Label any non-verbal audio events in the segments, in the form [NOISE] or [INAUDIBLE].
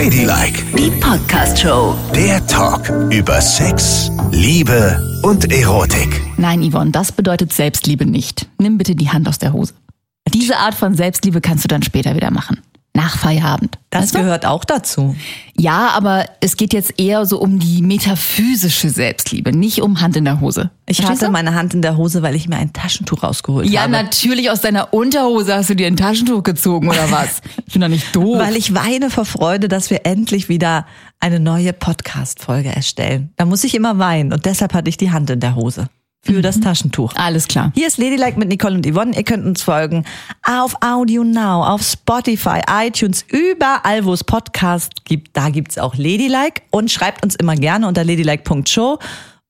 Ladylike, Die Podcast-Show. der Talk über Sex, Liebe und Erotik. Nein, Yvonne, das bedeutet Selbstliebe nicht. Nimm bitte die Hand aus der Hose. Diese Art von Selbstliebe kannst du dann später wieder machen. Nach Feierabend. Das Weißt du? gehört auch dazu. Ja, aber es geht jetzt eher so um die metaphysische Selbstliebe, nicht um Hand in der Hose. Ich Verstehst hatte du? meine Hand in der Hose, weil ich mir ein Taschentuch rausgeholt Ja, habe. natürlich aus deiner Unterhose hast du dir ein Taschentuch gezogen oder [LAUGHS] was? Ich bin doch nicht doof. Weil ich weine vor Freude, dass wir endlich wieder eine neue Podcast-Folge erstellen. Da muss ich immer weinen und deshalb hatte ich die Hand in der Hose. Für das Taschentuch. Alles klar. Hier ist Ladylike mit Nicole und Yvonne. Ihr könnt uns folgen auf Audio Now, auf Spotify, iTunes, überall, wo es Podcasts gibt. Da gibt's auch Ladylike und schreibt uns immer gerne unter ladylike.show.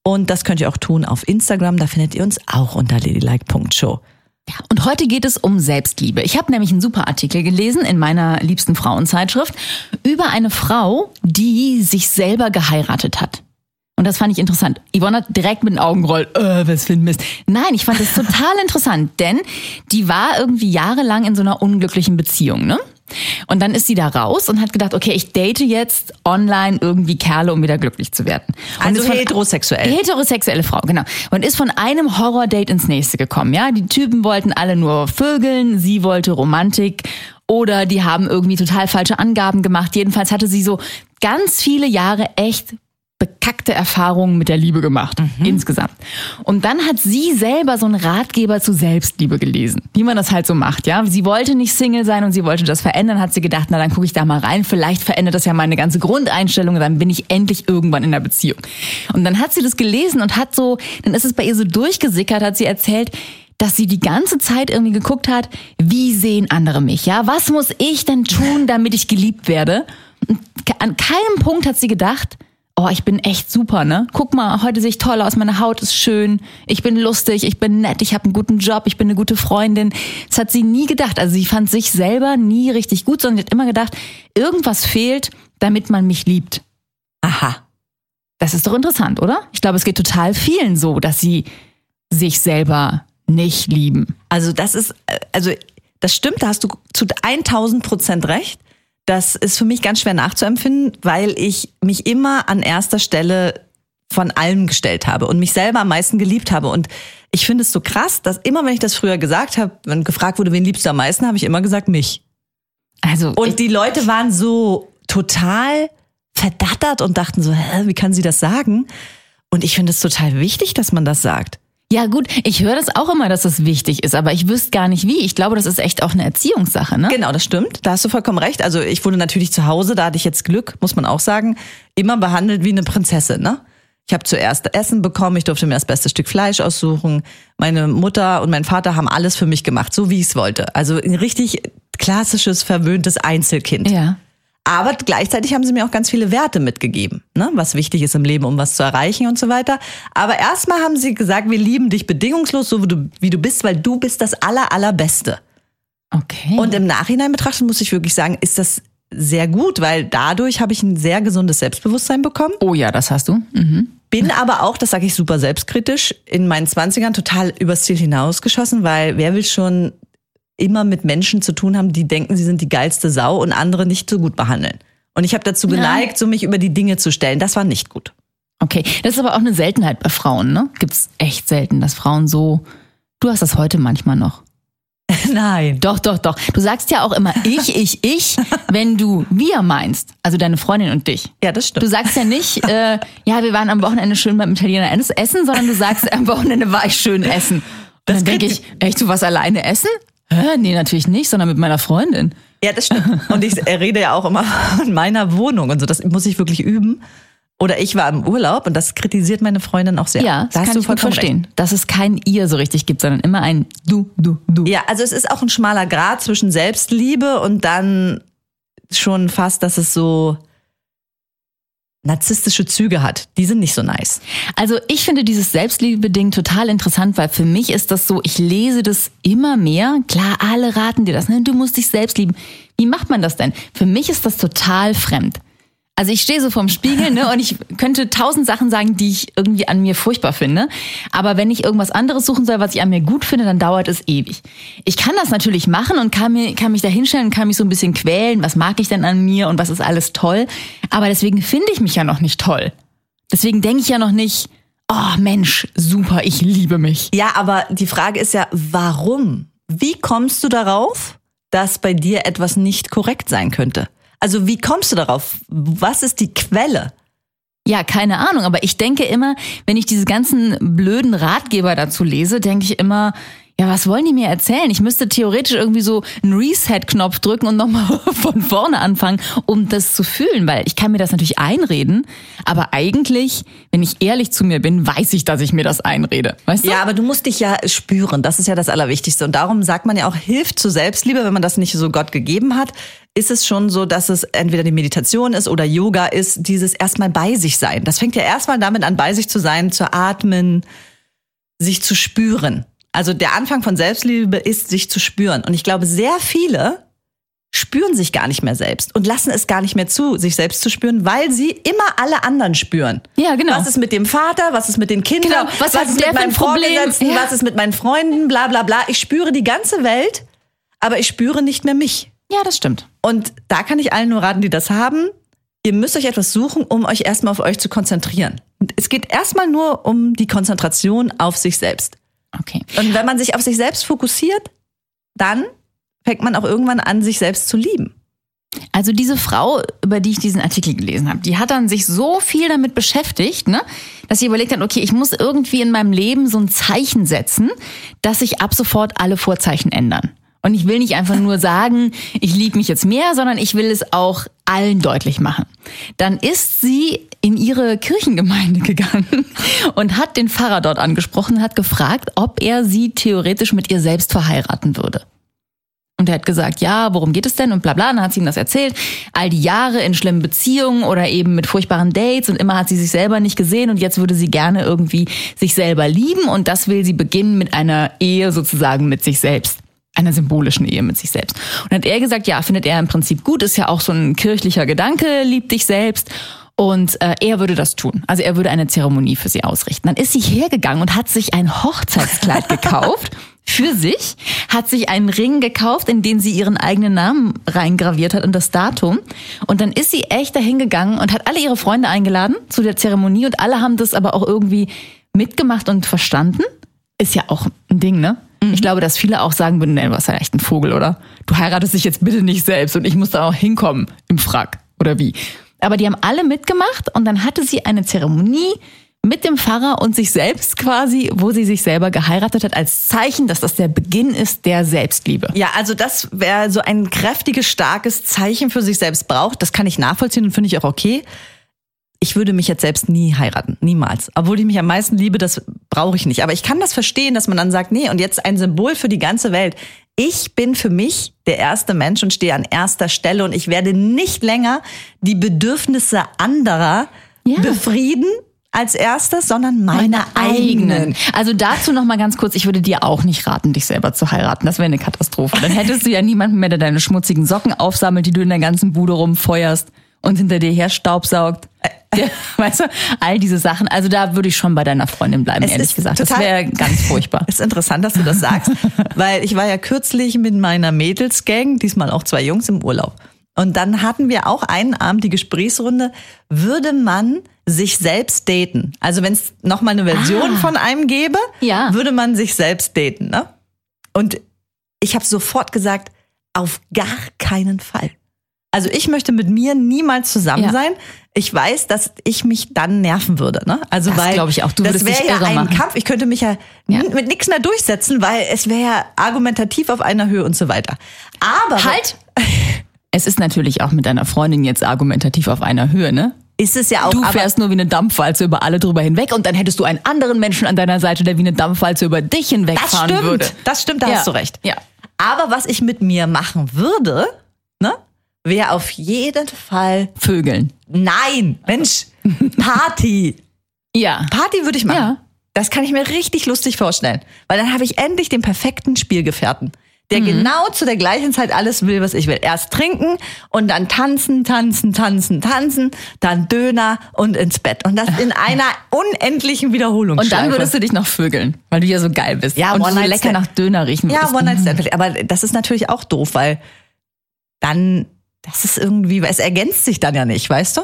Und das könnt ihr auch tun auf Instagram. Da findet ihr uns auch unter ladylike.show. Ja, und heute geht es um Selbstliebe. Ich habe nämlich einen super Artikel gelesen in meiner liebsten Frauenzeitschrift über eine Frau, die sich selber geheiratet hat. Und das fand ich interessant. Yvonne hat direkt mit den Augen gerollt. Äh, was für ein Mist. Nein, ich fand das total [LAUGHS] interessant, denn die war irgendwie jahrelang in so einer unglücklichen Beziehung, ne? Und dann ist sie da raus und hat gedacht, okay, ich date jetzt online irgendwie Kerle, um wieder glücklich zu werden. Und Also von- heterosexuell. Heterosexuelle Frau, genau. Und ist von einem Horror-Date ins nächste gekommen. Ja, die Typen wollten alle nur vögeln, sie wollte Romantik oder die haben irgendwie total falsche Angaben gemacht. Jedenfalls hatte sie so ganz viele Jahre echt bekackte Erfahrungen mit der Liebe gemacht, insgesamt. Und dann hat sie selber so einen Ratgeber zu Selbstliebe gelesen, wie man das halt so macht, ja. Sie wollte nicht Single sein und sie wollte das verändern, hat sie gedacht, na dann gucke ich da mal rein, vielleicht verändert das ja meine ganze Grundeinstellung, dann bin ich endlich irgendwann in der Beziehung. Und dann hat sie das gelesen und hat so, dann ist es bei ihr so durchgesickert, hat sie erzählt, dass sie die ganze Zeit irgendwie geguckt hat, wie sehen andere mich, ja? Was muss ich denn tun, damit ich geliebt werde? Und an keinem Punkt hat sie gedacht, oh, ich bin echt super, ne? Guck mal, heute sehe ich toll aus, meine Haut ist schön, ich bin lustig, ich bin nett, ich habe einen guten Job, ich bin eine gute Freundin. Das hat sie nie gedacht. Also sie fand sich selber nie richtig gut, sondern sie hat immer gedacht, irgendwas fehlt, damit man mich liebt. Aha. Das ist doch interessant, oder? Ich glaube, es geht total vielen so, dass sie sich selber nicht lieben. Also das ist, äh, also das stimmt, da hast du zu 1000 Prozent recht. Das ist für mich ganz schwer nachzuempfinden, weil ich mich immer an erster Stelle von allem gestellt habe und mich selber am meisten geliebt habe. Und ich finde es so krass, dass immer, wenn ich das früher gesagt habe, wenn gefragt wurde, wen liebst du am meisten, habe ich immer gesagt, mich. Also Und die Leute waren so total verdattert und dachten so, hä, wie kann sie das sagen? Und ich finde es total wichtig, dass man das sagt. Ja gut, ich höre das auch immer, dass das wichtig ist, aber ich wüsste gar nicht wie. Ich glaube, das ist echt auch eine Erziehungssache, ne? Genau, das stimmt. Da hast du vollkommen recht. Also ich wurde natürlich zu Hause, da hatte ich jetzt Glück, muss man auch sagen, immer behandelt wie eine Prinzessin, ne? Ich habe zuerst Essen bekommen, ich durfte mir das beste Stück Fleisch aussuchen. Meine Mutter und mein Vater haben alles für mich gemacht, so wie ich es wollte. Also ein richtig klassisches, verwöhntes Einzelkind. Ja. Aber gleichzeitig haben sie mir auch ganz viele Werte mitgegeben, ne? was wichtig ist im Leben, um was zu erreichen und so weiter. Aber erstmal haben sie gesagt, wir lieben dich bedingungslos, so wie du, wie du bist, weil du bist das aller, allerbeste. Okay. Und im Nachhinein betrachtet muss ich wirklich sagen, ist das sehr gut, weil dadurch habe ich ein sehr gesundes Selbstbewusstsein bekommen. oh ja, das hast du. Mhm. Bin aber auch, das sage ich super selbstkritisch, in meinen 20ern total übers Ziel hinausgeschossen, weil wer will schon immer mit Menschen zu tun haben, die denken, sie sind die geilste Sau und andere nicht so gut behandeln. Und ich habe dazu geneigt, so mich über die Dinge zu stellen. Das war nicht gut. Okay, das ist aber auch eine Seltenheit bei Frauen, ne? Gibt's echt selten, dass Frauen so. Du hast das heute manchmal noch. [LAUGHS] Nein. Doch, doch, doch. Du sagst ja auch immer ich, ich, ich, [LAUGHS] wenn du wir meinst. Also deine Freundin und dich. Ja, das stimmt. Du sagst ja nicht, äh, ja, wir waren am Wochenende schön beim Italiener essen, sondern du sagst, am Wochenende war ich schön essen. Und dann denke ich, echt, du warst alleine essen? Hä? Nee, natürlich nicht, sondern mit meiner Freundin. Ja, das stimmt. Und ich rede ja auch immer von meiner Wohnung und so. Das muss ich wirklich üben. Oder ich war im Urlaub und das kritisiert meine Freundin auch sehr. Ja, Da das hast kann du ich gut verstehen. Dass es kein ihr so richtig gibt, sondern immer ein du, du, du. Ja, also es ist auch ein schmaler Grad zwischen Selbstliebe und dann schon fast, dass es so narzisstische Züge hat. Die sind nicht so nice. Also ich finde dieses Selbstliebe-Ding total interessant, weil für mich ist das so, ich lese das immer mehr. Klar, alle raten dir das, ne? du musst dich selbst lieben. Wie macht man das denn? Für mich ist das total fremd. Also ich stehe so vorm Spiegel ne, und ich könnte tausend Sachen sagen, die ich irgendwie an mir furchtbar finde. Aber wenn ich irgendwas anderes suchen soll, was ich an mir gut finde, dann dauert es ewig. Ich kann das natürlich machen und kann, mir, kann mich da hinstellen und kann mich so ein bisschen quälen. Was mag ich denn an mir und was ist alles toll? Aber deswegen finde ich mich ja noch nicht toll. Deswegen denke ich ja noch nicht, oh Mensch, super, ich liebe mich. Ja, aber die Frage ist ja, warum? Wie kommst du darauf, dass bei dir etwas nicht korrekt sein könnte? Also wie kommst du darauf? Was ist die Quelle? Ja, keine Ahnung, aber ich denke immer, wenn ich diese ganzen blöden Ratgeber dazu lese, denke ich immer, ja, was wollen die mir erzählen? Ich müsste theoretisch irgendwie so einen Reset-Knopf drücken und nochmal [LAUGHS] von vorne anfangen, um das zu fühlen, weil ich kann mir das natürlich einreden, aber eigentlich, wenn ich ehrlich zu mir bin, weiß ich, dass ich mir das einrede. Weißt du? Ja, aber du musst dich ja spüren. Das ist ja das Allerwichtigste. Und darum sagt man ja auch, hilft zur Selbstliebe, wenn man das nicht so Gott gegeben hat, ist es schon so, dass es entweder die Meditation ist oder Yoga ist, dieses erstmal bei sich sein. Das fängt ja erstmal damit an, bei sich zu sein, zu atmen, sich zu spüren. Also der Anfang von Selbstliebe ist, sich zu spüren. Und ich glaube, sehr viele spüren sich gar nicht mehr selbst und lassen es gar nicht mehr zu, sich selbst zu spüren, weil sie immer alle anderen spüren. Ja, genau. Was ist mit dem Vater? Was ist mit den Kindern? Genau. Was hat ist mit Problem? Vorgesetzten? Ja. Was ist mit meinen Freunden? Bla bla bla. Ich spüre die ganze Welt, aber ich spüre nicht mehr mich. Ja, das stimmt. Und da kann ich allen nur raten, die das haben. Ihr müsst euch etwas suchen, um euch erstmal auf euch zu konzentrieren. Es geht erstmal nur um die Konzentration auf sich selbst. Okay. Und wenn man sich auf sich selbst fokussiert, dann fängt man auch irgendwann an, sich selbst zu lieben. Also diese Frau, über die ich diesen Artikel gelesen habe, die hat dann sich so viel damit beschäftigt, ne, dass sie überlegt hat, okay, ich muss irgendwie in meinem Leben so ein Zeichen setzen, dass sich ab sofort alle Vorzeichen ändern. Und ich will nicht einfach nur sagen, ich liebe mich jetzt mehr, sondern ich will es auch allen deutlich machen. Dann ist sie in ihre Kirchengemeinde gegangen [LAUGHS] und hat den Pfarrer dort angesprochen, hat gefragt, ob er sie theoretisch mit ihr selbst verheiraten würde. Und er hat gesagt, ja, worum geht es denn? Und bla bla. Dann hat sie ihm das erzählt. All die Jahre in schlimmen Beziehungen oder eben mit furchtbaren Dates und immer hat sie sich selber nicht gesehen und jetzt würde sie gerne irgendwie sich selber lieben und das will sie beginnen mit einer Ehe sozusagen mit sich selbst. Einer symbolischen Ehe mit sich selbst. Und hat er gesagt, ja, findet er im Prinzip gut, ist ja auch so ein kirchlicher Gedanke, lieb dich selbst. Und äh, er würde das tun. Also er würde eine Zeremonie für sie ausrichten. Dann ist sie hergegangen und hat sich ein Hochzeitskleid [LAUGHS] gekauft für sich, hat sich einen Ring gekauft, in den sie ihren eigenen Namen reingraviert hat und das Datum. Und dann ist sie echt dahin gegangen und hat alle ihre Freunde eingeladen zu der Zeremonie und alle haben das aber auch irgendwie mitgemacht und verstanden. Ist ja auch ein Ding, ne? Ich glaube, dass viele auch sagen würden, nee, du hast ja echt ein Vogel, oder? Du heiratest dich jetzt bitte nicht selbst und ich muss da auch hinkommen im Frack oder wie. Aber die haben alle mitgemacht und dann hatte sie eine Zeremonie mit dem Pfarrer und sich selbst quasi, wo sie sich selber geheiratet hat, als Zeichen, dass das der Beginn ist der Selbstliebe. Ja, also das wäre so ein kräftiges, starkes Zeichen für sich selbst braucht. Das kann ich nachvollziehen und finde ich auch okay. Ich würde mich jetzt selbst nie heiraten, niemals. Obwohl ich mich am meisten liebe, das brauche ich nicht. Aber ich kann das verstehen, dass man dann sagt, nee, und jetzt ein Symbol für die ganze Welt. Ich bin für mich der erste Mensch und stehe an erster Stelle und ich werde nicht länger die Bedürfnisse anderer Ja. befrieden als erstes, sondern meine, eigenen. Also dazu noch mal ganz kurz, ich würde dir auch nicht raten, dich selber zu heiraten. Das wäre eine Katastrophe. Dann hättest du ja niemanden mehr, der deine schmutzigen Socken aufsammelt, die du in der ganzen Bude rumfeuerst und hinter dir her staubsaugt. Der, weißt du, all diese Sachen. Also da würde ich schon bei deiner Freundin bleiben, Es ehrlich gesagt. Das wäre ganz [LAUGHS] furchtbar. Ist interessant, dass du das sagst, [LAUGHS] weil ich war ja kürzlich mit meiner Mädelsgang, diesmal auch zwei Jungs im Urlaub. Und dann hatten wir auch einen Abend die Gesprächsrunde, würde man sich selbst daten? Also wenn es nochmal eine Version Ah. von einem gäbe, Ja. würde man sich selbst daten. Ne? Und ich habe sofort gesagt, auf gar keinen Fall. Also ich möchte mit mir niemals zusammen Ja. sein. Ich weiß, dass ich mich dann nerven würde. Ne? Also Das weil glaub ich auch. Du das wäre ja ein machen. Kampf. Ich könnte mich ja, Ja. mit nichts mehr durchsetzen, weil es wäre ja argumentativ auf einer Höhe und so weiter. Aber Halt! [LAUGHS] Es ist natürlich auch mit deiner Freundin jetzt argumentativ auf einer Höhe, ne? ist es ja auch. Du fährst nur wie eine Dampfwalze über alle drüber hinweg und dann hättest du einen anderen Menschen an deiner Seite, der wie eine Dampfwalze über dich das hinwegfahren stimmt. würde. Das stimmt, da Ja. hast du recht. Ja. Aber was ich mit mir machen würde, ne, wäre auf jeden Fall Vögeln. Nein, Mensch, Party. Ja. Party würde ich machen. Ja. Das kann ich mir richtig lustig vorstellen. Weil dann habe ich endlich den perfekten Spielgefährten. der genau zu der gleichen Zeit alles will, was ich will. Erst trinken und dann tanzen, tanzen, tanzen, tanzen, dann Döner und ins Bett. Und das in einer [LAUGHS] unendlichen Wiederholung. Und dann würdest du dich noch vögeln, weil du ja so geil bist. Ja, und One so lecker nach Döner riechen Ja, würdest. One Night [LAUGHS] Stand. Aber das ist natürlich auch doof, weil dann, das ist irgendwie, es ergänzt sich dann ja nicht, weißt du?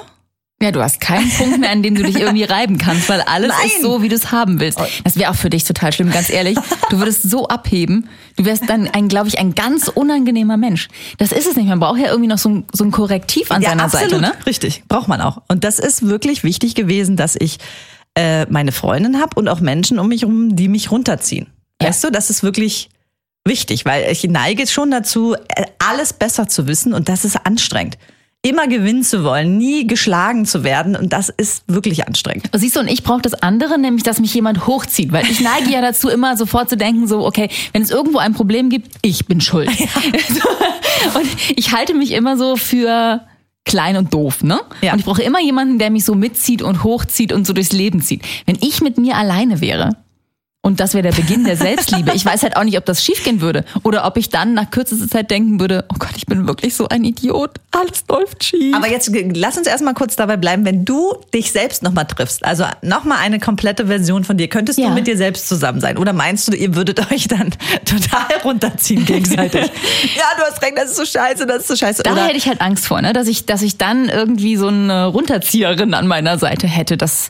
Ja, du hast keinen Punkt mehr, an dem du dich irgendwie reiben kannst, weil alles Nein. ist so, wie du es haben willst. Das wäre auch für dich total schlimm, ganz ehrlich. Du würdest so abheben. Du wärst dann ein, glaube ich, ein ganz unangenehmer Mensch. Das ist es nicht. Man braucht ja irgendwie noch so ein, so ein Korrektiv an seiner Seite, ne? Richtig, braucht man auch. Und das ist wirklich wichtig gewesen, dass ich äh, meine Freundin habe und auch Menschen um mich herum, die mich runterziehen. Ja. Weißt du, das ist wirklich wichtig, weil ich neige schon dazu, äh, alles besser zu wissen und das ist anstrengend. Immer gewinnen zu wollen, nie geschlagen zu werden und das ist wirklich anstrengend. Siehst du, und ich brauche das andere, nämlich, dass mich jemand hochzieht. Weil ich neige ja dazu, immer sofort zu denken, so, okay, wenn es irgendwo ein Problem gibt, ich bin schuld. [LAUGHS] So, und ich halte mich immer so für klein und doof, ne? Ja. Und ich brauche immer jemanden, der mich so mitzieht und hochzieht und so durchs Leben zieht. Wenn ich mit mir alleine wäre, und das wäre der Beginn der [LAUGHS] Selbstliebe. Ich weiß halt auch nicht, ob das schiefgehen würde. Oder ob ich dann nach kürzester Zeit denken würde, oh Gott, ich bin wirklich so ein Idiot. Alles läuft schief. Aber jetzt äh, lass uns erstmal kurz dabei bleiben, wenn du dich selbst nochmal triffst, also nochmal eine komplette Version von dir, könntest Ja. du mit dir selbst zusammen sein? Oder meinst du, ihr würdet [LAUGHS] euch dann total runterziehen gegenseitig? [LAUGHS] ja, du hast recht, das ist so scheiße, das ist so scheiße. Da Oder hätte ich halt Angst vor, ne? dass ich, dass ich dann irgendwie so eine Runterzieherin an meiner Seite hätte. Das,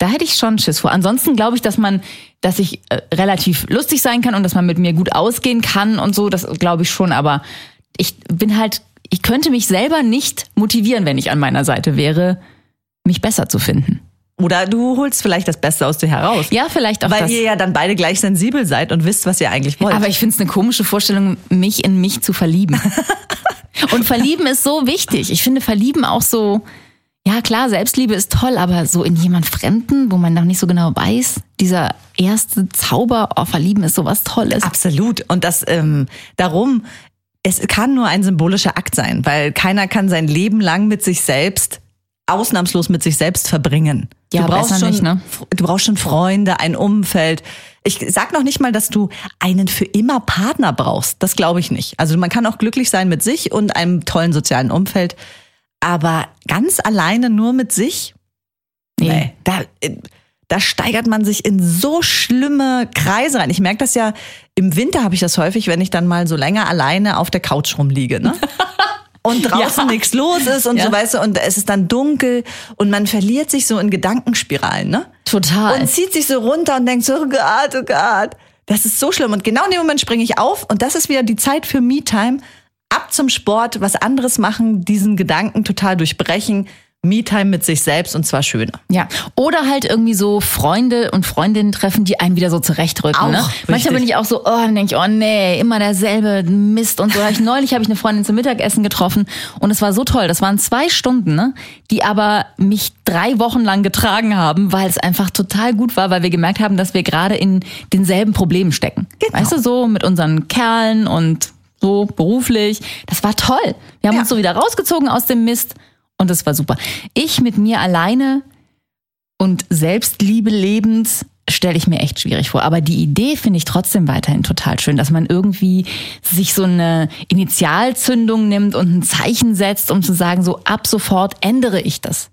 da hätte ich schon Schiss vor. Ansonsten glaube ich, dass man, dass ich äh, relativ lustig sein kann und dass man mit mir gut ausgehen kann und so. Das glaube ich schon. Aber ich bin halt, ich könnte mich selber nicht motivieren, wenn ich an meiner Seite wäre, mich besser zu finden. Oder du holst vielleicht das Beste aus dir heraus. Ja, vielleicht auch Weil das. ihr ja dann beide gleich sensibel seid und wisst, was ihr eigentlich wollt. Aber ich finde es eine komische Vorstellung, mich in mich zu verlieben. [LAUGHS] Und verlieben ist so wichtig. Ich finde verlieben auch so, ja klar, Selbstliebe ist toll, aber so in jemand Fremden, wo man noch nicht so genau weiß, dieser erste Zauber, oh, verlieben ist sowas Tolles. Absolut. Und das ähm, darum, es kann nur ein symbolischer Akt sein, weil keiner kann sein Leben lang mit sich selbst, ausnahmslos mit sich selbst verbringen. Ja, du brauchst schon, nicht, ne? du brauchst schon Freunde, ein Umfeld. Ich sag noch nicht mal, dass du einen für immer Partner brauchst. Das glaube ich nicht. Also man kann auch glücklich sein mit sich und einem tollen sozialen Umfeld. Aber ganz alleine nur mit sich? Nee. Da, äh, da steigert man sich in so schlimme Kreise rein. Ich merke das ja, im Winter habe ich das häufig, wenn ich dann mal so länger alleine auf der Couch rumliege. Ne? [LAUGHS] Und draußen Ja. nichts los ist und Ja. so, weißt du, und es ist dann dunkel und man verliert sich so in Gedankenspiralen, ne? Total. Und zieht sich so runter und denkt so, oh Gott, oh Gott. Das ist so schlimm. Und genau in dem Moment springe ich auf und das ist wieder die Zeit für Me-Time. Ab zum Sport, was anderes machen, diesen Gedanken total durchbrechen. Me-Time mit sich selbst und zwar schöner. Ja, oder halt irgendwie so Freunde und Freundinnen treffen, die einen wieder so zurechtrücken. Auch, ne? richtig. Manchmal bin ich auch so, oh, dann denke ich, oh nee, immer derselbe Mist und so. [LAUGHS] Neulich habe ich eine Freundin zum Mittagessen getroffen und es war so toll. Das waren zwei Stunden, ne? die aber mich drei Wochen lang getragen haben, weil es einfach total gut war, weil wir gemerkt haben, dass wir gerade in denselben Problemen stecken. Genau. Weißt du, so mit unseren Kerlen und so beruflich. Das war toll. Wir haben Ja. uns so wieder rausgezogen aus dem Mist und das war super. Ich mit mir alleine und Selbstliebe lebend stelle ich mir echt schwierig vor. Aber die Idee finde ich trotzdem weiterhin total schön, dass man irgendwie sich so eine Initialzündung nimmt und ein Zeichen setzt, um zu sagen, so ab sofort ändere ich das.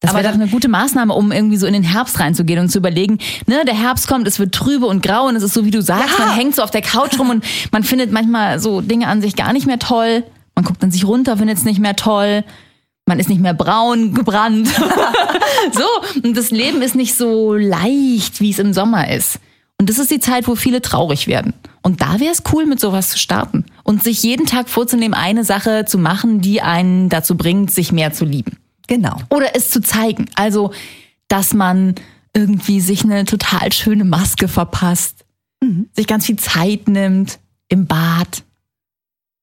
Das wäre doch eine gute Maßnahme, um irgendwie so in den Herbst reinzugehen und zu überlegen, ne, der Herbst kommt, es wird trübe und grau und es ist so, wie du sagst, Ja. man hängt so auf der Couch rum und man findet manchmal so Dinge an sich gar nicht mehr toll. Man guckt an sich runter, findet es nicht mehr toll. Man ist nicht mehr braun gebrannt. [LAUGHS] so, und das Leben ist nicht so leicht, wie es im Sommer ist. Und das ist die Zeit, wo viele traurig werden. Und da wäre es cool, mit sowas zu starten. Und sich jeden Tag vorzunehmen, eine Sache zu machen, die einen dazu bringt, sich mehr zu lieben. Genau. Oder es zu zeigen. Also, dass man irgendwie sich eine total schöne Maske verpasst, sich ganz viel Zeit nimmt im Bad.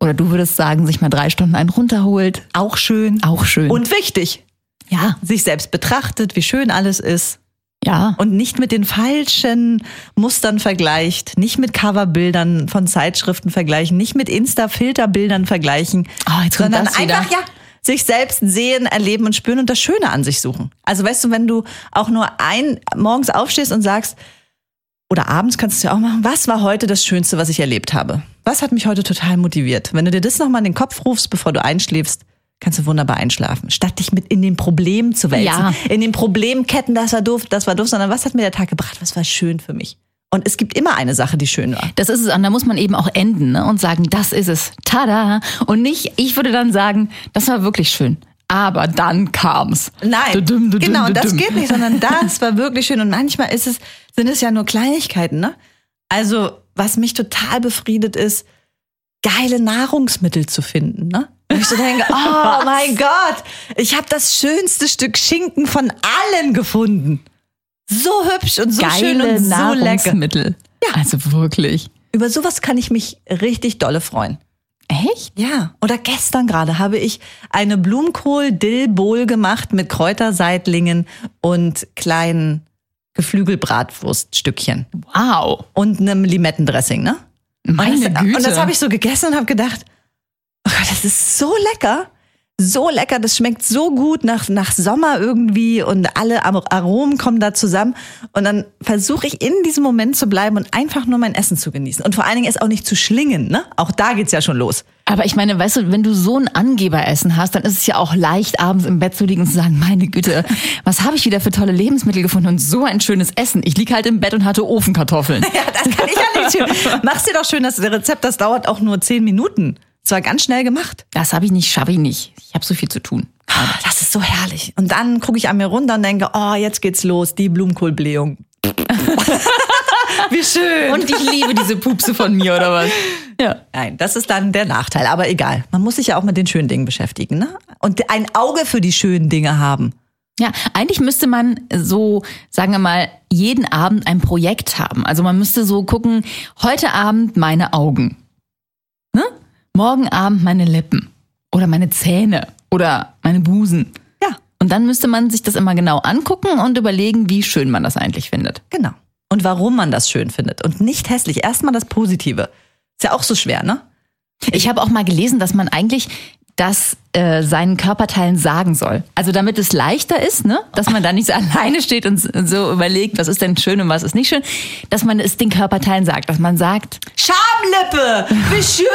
Oder du würdest sagen, sich mal drei Stunden einen runterholt. Auch schön. Auch schön. Und wichtig, ja, sich selbst betrachtet, wie schön alles ist. ja. Und nicht mit den falschen Mustern vergleicht, nicht mit Coverbildern von Zeitschriften vergleichen, nicht mit Insta-Filterbildern vergleichen, Oh, sondern einfach ja sich selbst sehen, erleben und spüren und das Schöne an sich suchen. Also weißt du, wenn du auch nur ein morgens aufstehst und sagst, oder abends kannst du es ja auch machen, was war heute das Schönste, was ich erlebt habe? Was hat mich heute total motiviert? Wenn du dir das nochmal in den Kopf rufst, bevor du einschläfst, kannst du wunderbar einschlafen. Statt dich mit in den Problemen zu wälzen. Ja. In den Problemketten, das war doof, das war doof, sondern was hat mir der Tag gebracht? Was war schön für mich? Und es gibt immer eine Sache, die schön war. Das ist es, und da muss man eben auch enden ne? und sagen, das ist es. Tada! Und nicht, ich würde dann sagen, das war wirklich schön. Aber dann kam's. Nein, Dudum, dudum, genau, das dudum. geht nicht, sondern [LAUGHS] das war wirklich schön. Und manchmal ist es, sind es ja nur Kleinigkeiten, ne? Also, was mich total befriedet ist, geile Nahrungsmittel zu finden, ne? Und ich so denke, [LAUGHS] oh mein Gott, ich habe das schönste Stück Schinken von allen gefunden. So hübsch und so schön Geile und so lecker. Ja. Also wirklich. Über sowas kann ich mich richtig dolle freuen. Echt? Ja, oder gestern gerade habe ich eine Blumenkohl-Dill-Bowl gemacht mit Kräuterseitlingen und kleinen Geflügelbratwurststückchen Wow. und einem Limettendressing, ne? Meine und das, Güte. Und das habe ich so gegessen und habe gedacht, oh Gott, das ist so lecker. So lecker, das schmeckt so gut nach, nach Sommer irgendwie und alle Ar- Aromen kommen da zusammen. Und dann versuche ich in diesem Moment zu bleiben und einfach nur mein Essen zu genießen. Und vor allen Dingen es auch nicht zu schlingen, ne? Auch da geht's ja schon los. Aber ich meine, weißt du, wenn du so ein Angeberessen hast, dann ist es ja auch leicht, abends im Bett zu liegen und zu sagen, meine Güte, [LAUGHS] was habe ich wieder für tolle Lebensmittel gefunden und so ein schönes Essen. Ich lieg halt im Bett und hatte Ofenkartoffeln. [LAUGHS] Ja, das kann ich ja nicht. [LAUGHS] Mach's dir doch schön, das Rezept, das dauert auch nur zehn Minuten. Zwar ganz schnell gemacht. Das habe ich nicht, schaffe ich nicht. Ich habe so viel zu tun. Ah, Das ist so herrlich. Und dann gucke ich an mir runter und denke, oh, jetzt geht's los, die Blumenkohlblähung. Wie schön. Und ich liebe diese Pupse von mir, oder was? Ja. Nein, das ist dann der Nachteil. Aber egal. Man muss sich ja auch mit den schönen Dingen beschäftigen. Ne? Und ein Auge für die schönen Dinge haben. Ja, eigentlich müsste man so, sagen wir mal, jeden Abend ein Projekt haben. Also man müsste so gucken, heute Abend meine Augen. Morgen Abend meine Lippen. Oder meine Zähne. Oder meine Busen. Ja, Und dann müsste man sich das immer genau angucken und überlegen, wie schön man das eigentlich findet. genau. Und warum man das schön findet. Und nicht hässlich. Erstmal das Positive. Ist ja auch so schwer, ne? Ich habe auch mal gelesen, dass man eigentlich das äh, seinen Körperteilen sagen soll. Also damit es leichter ist, ne, dass man da nicht so [LAUGHS] alleine steht und so überlegt, was ist denn schön und was ist nicht schön, dass man es den Körperteilen sagt, dass man sagt, Schamlippe, wie schön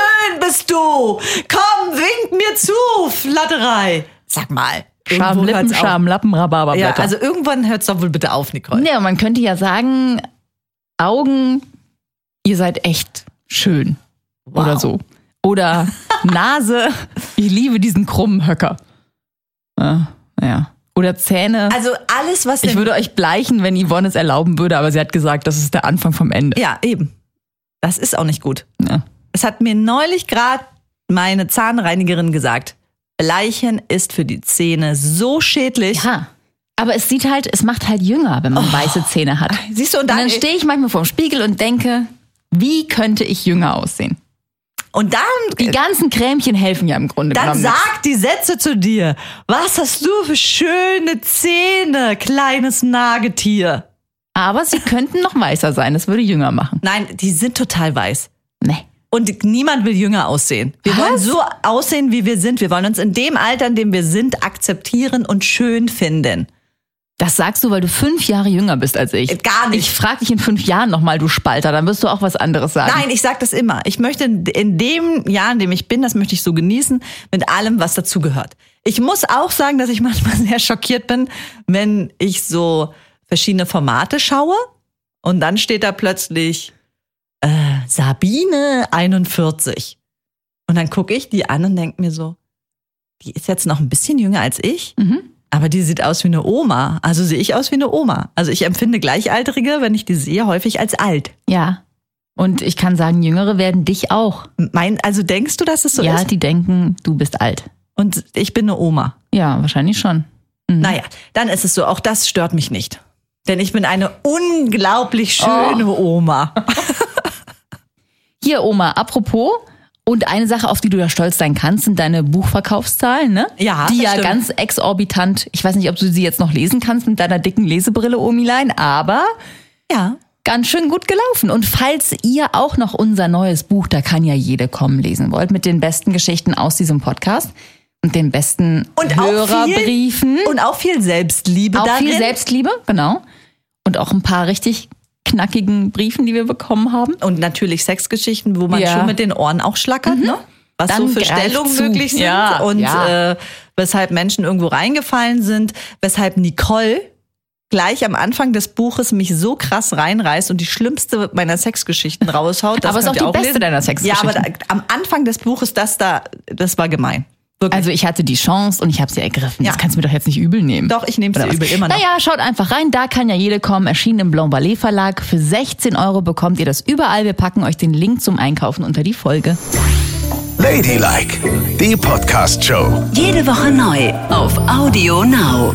bist du. Komm, wink mir zu, Flatterei. Sag mal. irgendwo Schamlippen, hört's auf. Schamlappen, Rhabarberblätter. Ja, also irgendwann hört's doch wohl bitte auf, Nicole. ja, man könnte ja sagen, Augen, ihr seid echt schön Wow. oder so. Oder [LAUGHS] Nase, ich liebe diesen krummen Höcker. Ja, ja. Oder Zähne. Also alles, was Ich würde euch bleichen, wenn Yvonne es erlauben würde, aber sie hat gesagt, das ist der Anfang vom Ende. Ja, eben. Das ist auch nicht gut. Ja. Es hat mir neulich gerade meine Zahnreinigerin gesagt, Bleichen ist für die Zähne so schädlich. Ja. Aber es sieht halt, es macht halt jünger, wenn man weiße Zähne hat. [LAUGHS] Siehst du, und Und dann, dann stehe ich manchmal vorm Spiegel und denke, wie könnte ich jünger aussehen? und dann, Die ganzen Cremchen helfen ja im Grunde dann genommen. sag die Sätze zu dir. Was hast du für schöne Zähne, kleines Nagetier? Aber sie könnten noch weißer sein, das würde jünger machen. Nein, die sind total weiß. Nee. Und niemand will jünger aussehen. Wir Was? wollen so aussehen, wie wir sind. Wir wollen uns in dem Alter, in dem wir sind, akzeptieren und schön finden. Das sagst du, weil du fünf Jahre jünger bist als ich. Gar nicht. Ich frage dich in fünf Jahren nochmal, du Spalter, dann wirst du auch was anderes sagen. Nein, ich sag das immer. Ich möchte in dem Jahr, in dem ich bin, das möchte ich so genießen, mit allem, was dazugehört. Ich muss auch sagen, dass ich [LAUGHS] manchmal sehr schockiert bin, wenn ich so verschiedene Formate schaue und dann steht da plötzlich äh, Sabine 41. Und dann gucke ich die an und denke mir so, die ist jetzt noch ein bisschen jünger als ich, aber die sieht aus wie eine Oma. Also sehe ich aus wie eine Oma. Also ich empfinde Gleichaltrige, wenn ich die sehe, häufig als alt. Ja. Und ich kann sagen, Jüngere werden dich auch. Mein, also denkst du, dass es so ja, ist? die denken, du bist alt. Und ich bin eine Oma. Ja, wahrscheinlich schon. Naja, dann ist es so. Auch das stört mich nicht. Denn ich bin eine unglaublich schöne Oma. [LAUGHS] Hier, Oma, apropos. Und eine Sache, auf die du ja stolz sein kannst, sind deine Buchverkaufszahlen, ne? Ja, Die ja stimmt. ganz exorbitant, ich weiß nicht, ob du sie jetzt noch lesen kannst mit deiner dicken Lesebrille, Omilein, aber Ja. ganz schön gut gelaufen. Und falls ihr auch noch unser neues Buch, da kann ja jede kommen, lesen wollt, mit den besten Geschichten aus diesem Podcast und den besten Und auch Hörerbriefen. viel, und auch viel Selbstliebe auch darin. viel Selbstliebe, genau. Und auch ein paar richtig knackigen Briefen, die wir bekommen haben. Und natürlich Sexgeschichten, wo man Ja. schon mit den Ohren auch schlackert, ne? Was Dann so für Stellungen möglich sind Ja, und ja. Äh, weshalb Menschen irgendwo reingefallen sind, weshalb Nicole gleich am Anfang des Buches mich so krass reinreißt und die schlimmste meiner Sexgeschichten raushaut. Das Aber es ist auch die beste lesen. deiner Ja, Sexgeschichten. aber da, am Anfang des Buches, das da, das war gemein. Wirklich. Also ich hatte die Chance und ich habe sie ergriffen. Ja. Das kannst du mir doch jetzt nicht übel nehmen. Doch, ich nehme sie übel immer noch. Naja, schaut einfach rein, da kann ja jede kommen. Erschienen im Blanc Ballet Verlag. Für 16 Euro bekommt ihr das überall. Wir packen euch den Link zum Einkaufen unter die Folge. Ladylike, die Podcast-Show. Jede Woche neu auf Audio Now.